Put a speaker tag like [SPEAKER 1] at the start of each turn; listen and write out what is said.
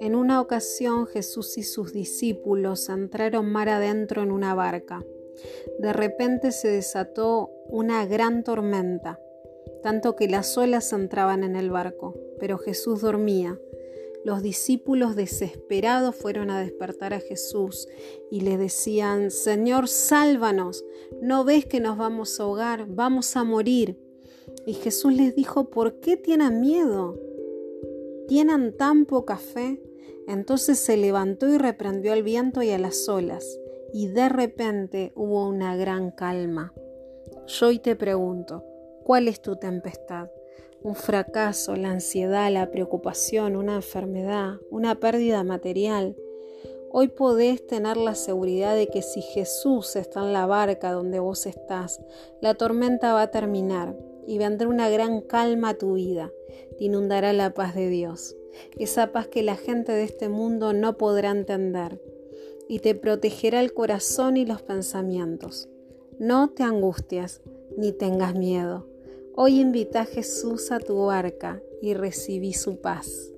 [SPEAKER 1] En una ocasión Jesús y sus discípulos entraron mar adentro en una barca. De repente se desató una gran tormenta, tanto que las olas entraban en el barco, pero Jesús dormía. Los discípulos desesperados fueron a despertar a Jesús y le decían, Señor, sálvanos, ¿no ves que nos vamos a ahogar? Vamos a morir. Y Jesús les dijo, ¿por qué tienen miedo? ¿Tienen tan poca fe? Entonces se levantó y reprendió al viento y a las olas, y de repente hubo una gran calma. Yo hoy te pregunto, ¿cuál es tu tempestad? ¿Un fracaso, la ansiedad, la preocupación, una enfermedad, una pérdida material? Hoy podés tener la seguridad de que si Jesús está en la barca donde vos estás, la tormenta va a terminar y vendrá una gran calma a tu vida. Te inundará la paz de Dios, esa paz que la gente de este mundo no podrá entender, y te protegerá el corazón y los pensamientos. No te angusties ni tengas miedo. Hoy invita a Jesús a tu barca y recibí su paz.